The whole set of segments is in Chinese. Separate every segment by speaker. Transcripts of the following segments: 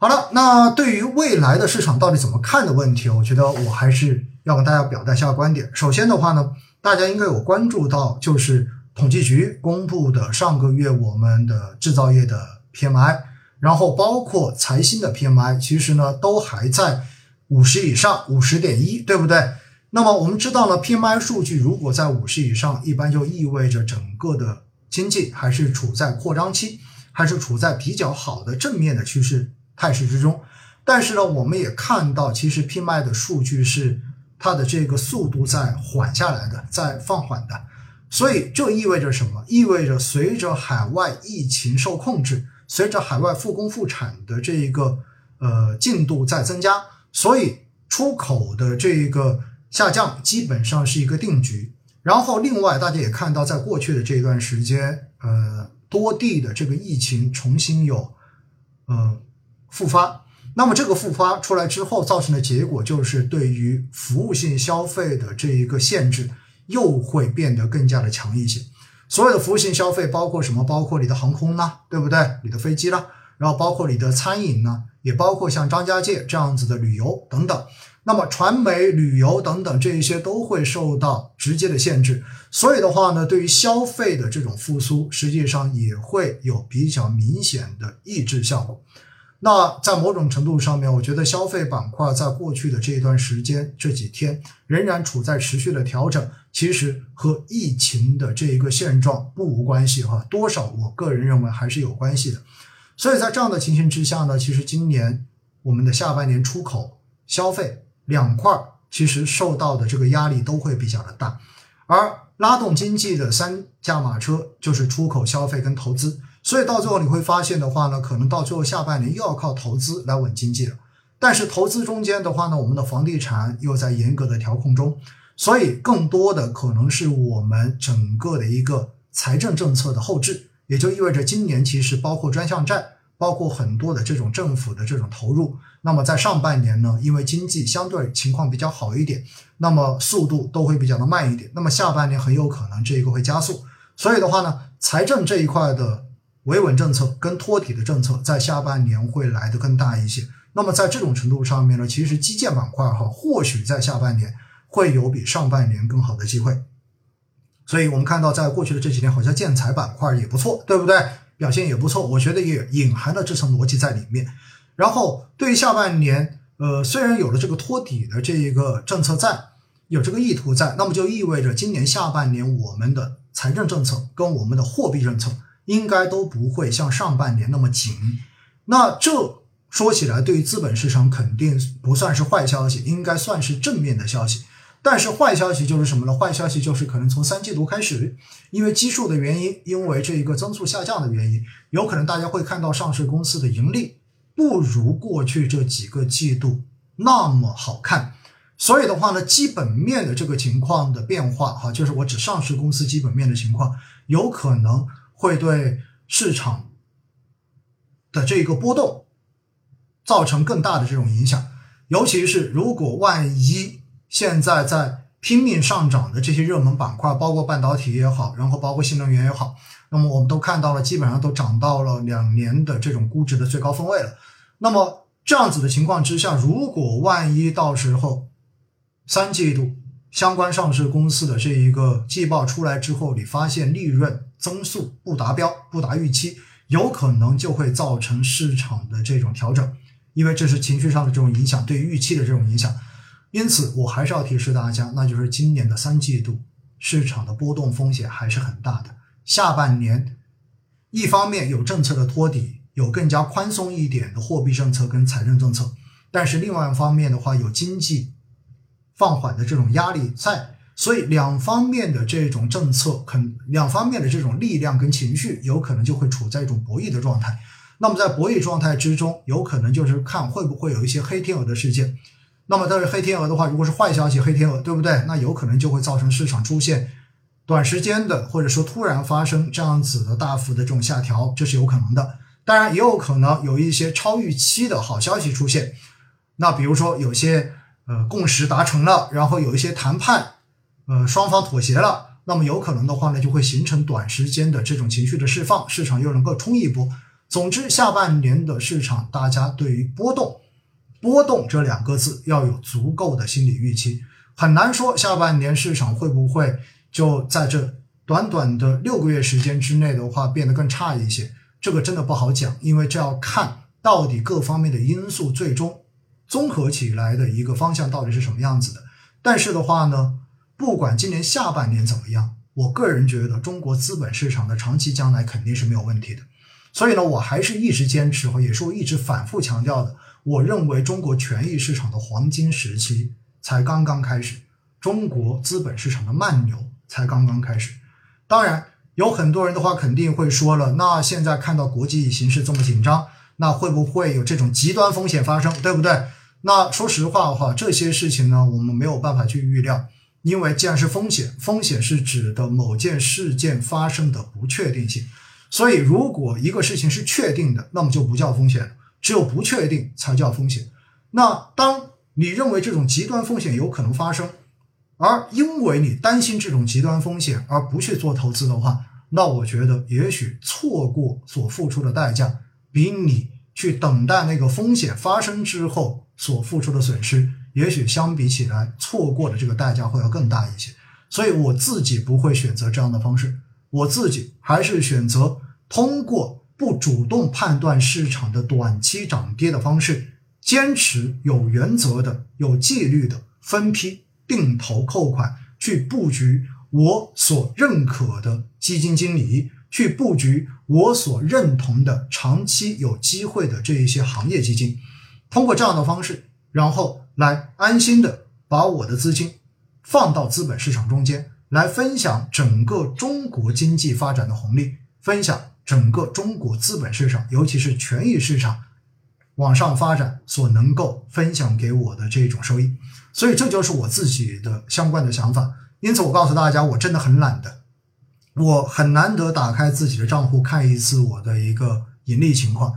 Speaker 1: 好了，那对于未来的市场到底怎么看的问题，我觉得我还是要跟大家表达一下观点。首先的话呢，大家应该有关注到，就是统计局公布的上个月我们的制造业的 PMI，然后包括财新的 PMI，其实呢都还在五十以上，五十点一，对不对？那么我们知道呢，PMI 数据如果在五十以上，一般就意味着整个的经济还是处在扩张期，还是处在比较好的正面的趋势。态势之中，但是呢，我们也看到，其实 PMI 的数据是它的这个速度在缓下来的，在放缓的，所以这意味着什么？意味着随着海外疫情受控制，随着海外复工复产的这一个呃进度在增加，所以出口的这个下降基本上是一个定局。然后另外大家也看到，在过去的这段时间，呃，多地的这个疫情重新有呃。复发，那么这个复发出来之后，造成的结果就是对于服务性消费的这一个限制又会变得更加的强一些。所有的服务性消费包括什么？包括你的航空啦，对不对？你的飞机啦，然后包括你的餐饮呢，也包括像张家界这样子的旅游等等。那么传媒、旅游等等这一些都会受到直接的限制。所以的话呢，对于消费的这种复苏，实际上也会有比较明显的抑制效果。那在某种程度上面，我觉得消费板块在过去的这一段时间、这几天仍然处在持续的调整，其实和疫情的这一个现状不无关系哈，多少我个人认为还是有关系的。所以在这样的情形之下呢，其实今年我们的下半年出口、消费两块其实受到的这个压力都会比较的大，而拉动经济的三驾马车就是出口、消费跟投资。所以到最后你会发现的话呢，可能到最后下半年又要靠投资来稳经济了。但是投资中间的话呢，我们的房地产又在严格的调控中，所以更多的可能是我们整个的一个财政政策的后置，也就意味着今年其实包括专项债，包括很多的这种政府的这种投入。那么在上半年呢，因为经济相对情况比较好一点，那么速度都会比较的慢一点。那么下半年很有可能这一个会加速。所以的话呢，财政这一块的。维稳政策跟托底的政策在下半年会来得更大一些。那么在这种程度上面呢，其实基建板块哈，或许在下半年会有比上半年更好的机会。所以我们看到，在过去的这几年，好像建材板块也不错，对不对？表现也不错，我觉得也隐含了这层逻辑在里面。然后对于下半年，呃，虽然有了这个托底的这一个政策在，有这个意图在，那么就意味着今年下半年我们的财政政策跟我们的货币政策。应该都不会像上半年那么紧，那这说起来对于资本市场肯定不算是坏消息，应该算是正面的消息。但是坏消息就是什么呢？坏消息就是可能从三季度开始，因为基数的原因，因为这一个增速下降的原因，有可能大家会看到上市公司的盈利不如过去这几个季度那么好看。所以的话呢，基本面的这个情况的变化，哈，就是我指上市公司基本面的情况，有可能。会对市场的这个波动造成更大的这种影响，尤其是如果万一现在在拼命上涨的这些热门板块，包括半导体也好，然后包括新能源也好，那么我们都看到了，基本上都涨到了两年的这种估值的最高分位了。那么这样子的情况之下，如果万一到时候三季度相关上市公司的这一个季报出来之后，你发现利润，增速不达标、不达预期，有可能就会造成市场的这种调整，因为这是情绪上的这种影响，对预期的这种影响。因此，我还是要提示大家，那就是今年的三季度市场的波动风险还是很大的。下半年，一方面有政策的托底，有更加宽松一点的货币政策跟财政政策，但是另外一方面的话，有经济放缓的这种压力在。所以两方面的这种政策，肯两方面的这种力量跟情绪，有可能就会处在一种博弈的状态。那么在博弈状态之中，有可能就是看会不会有一些黑天鹅的事件。那么但是黑天鹅的话，如果是坏消息，黑天鹅对不对？那有可能就会造成市场出现短时间的，或者说突然发生这样子的大幅的这种下调，这是有可能的。当然也有可能有一些超预期的好消息出现。那比如说有些呃共识达成了，然后有一些谈判。呃，双方妥协了，那么有可能的话呢，就会形成短时间的这种情绪的释放，市场又能够冲一波。总之，下半年的市场，大家对于波动、波动这两个字要有足够的心理预期。很难说下半年市场会不会就在这短短的六个月时间之内的话变得更差一些，这个真的不好讲，因为这要看到底各方面的因素最终综合起来的一个方向到底是什么样子的。但是的话呢，不管今年下半年怎么样，我个人觉得中国资本市场的长期将来肯定是没有问题的。所以呢，我还是一直坚持和也是我一直反复强调的。我认为中国权益市场的黄金时期才刚刚开始，中国资本市场的慢牛才刚刚开始。当然，有很多人的话肯定会说了，那现在看到国际形势这么紧张，那会不会有这种极端风险发生，对不对？那说实话的话，这些事情呢，我们没有办法去预料，因为既然是风险，风险是指的某件事件发生的不确定性。所以，如果一个事情是确定的，那么就不叫风险，只有不确定才叫风险。那当你认为这种极端风险有可能发生，而因为你担心这种极端风险而不去做投资的话，那我觉得也许错过所付出的代价，比你去等待那个风险发生之后所付出的损失，也许相比起来，错过的这个代价会要更大一些。所以我自己不会选择这样的方式。我自己还是选择通过不主动判断市场的短期涨跌的方式，坚持有原则的、有纪律的分批定投扣款去布局我所认可的基金经理，去布局我所认同的长期有机会的这一些行业基金。通过这样的方式，然后来安心的把我的资金放到资本市场中间。来分享整个中国经济发展的红利，分享整个中国资本市场，尤其是权益市场往上发展所能够分享给我的这种收益。所以这就是我自己的相关的想法。因此，我告诉大家，我真的很懒的，我很难得打开自己的账户看一次我的一个盈利情况。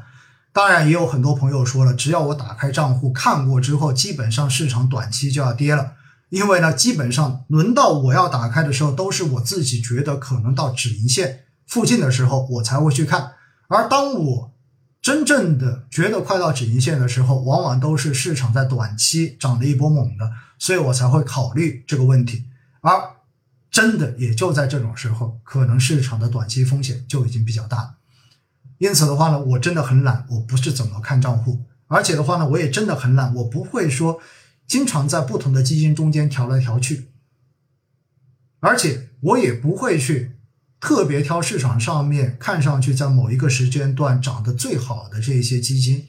Speaker 1: 当然，也有很多朋友说了，只要我打开账户看过之后，基本上市场短期就要跌了。因为呢，基本上轮到我要打开的时候，都是我自己觉得可能到止盈线附近的时候，我才会去看。而当我真正的觉得快到止盈线的时候，往往都是市场在短期涨了一波猛的，所以我才会考虑这个问题。而真的也就在这种时候，可能市场的短期风险就已经比较大了。因此的话呢，我真的很懒，我不是怎么看账户，而且的话呢，我也真的很懒，我不会说。经常在不同的基金中间调来调去，而且我也不会去特别挑市场上面看上去在某一个时间段涨得最好的这些基金，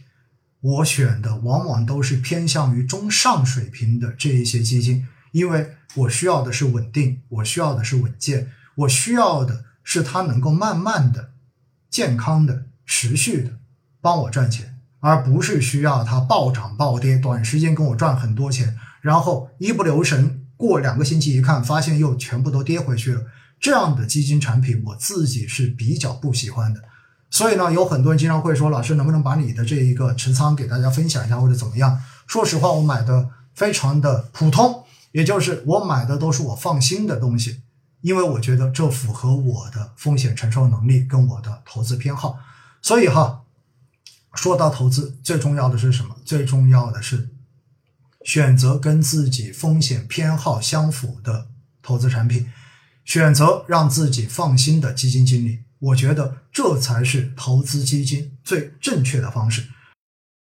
Speaker 1: 我选的往往都是偏向于中上水平的这一些基金，因为我需要的是稳定，我需要的是稳健，我需要的是它能够慢慢的、健康的、持续的帮我赚钱。而不是需要它暴涨暴跌，短时间跟我赚很多钱，然后一不留神过两个星期一看，发现又全部都跌回去了。这样的基金产品，我自己是比较不喜欢的。所以呢，有很多人经常会说，老师能不能把你的这一个持仓给大家分享一下，或者怎么样？说实话，我买的非常的普通，也就是我买的都是我放心的东西，因为我觉得这符合我的风险承受能力跟我的投资偏好。所以哈。说到投资，最重要的是什么？最重要的是选择跟自己风险偏好相符的投资产品，选择让自己放心的基金经理。我觉得这才是投资基金最正确的方式。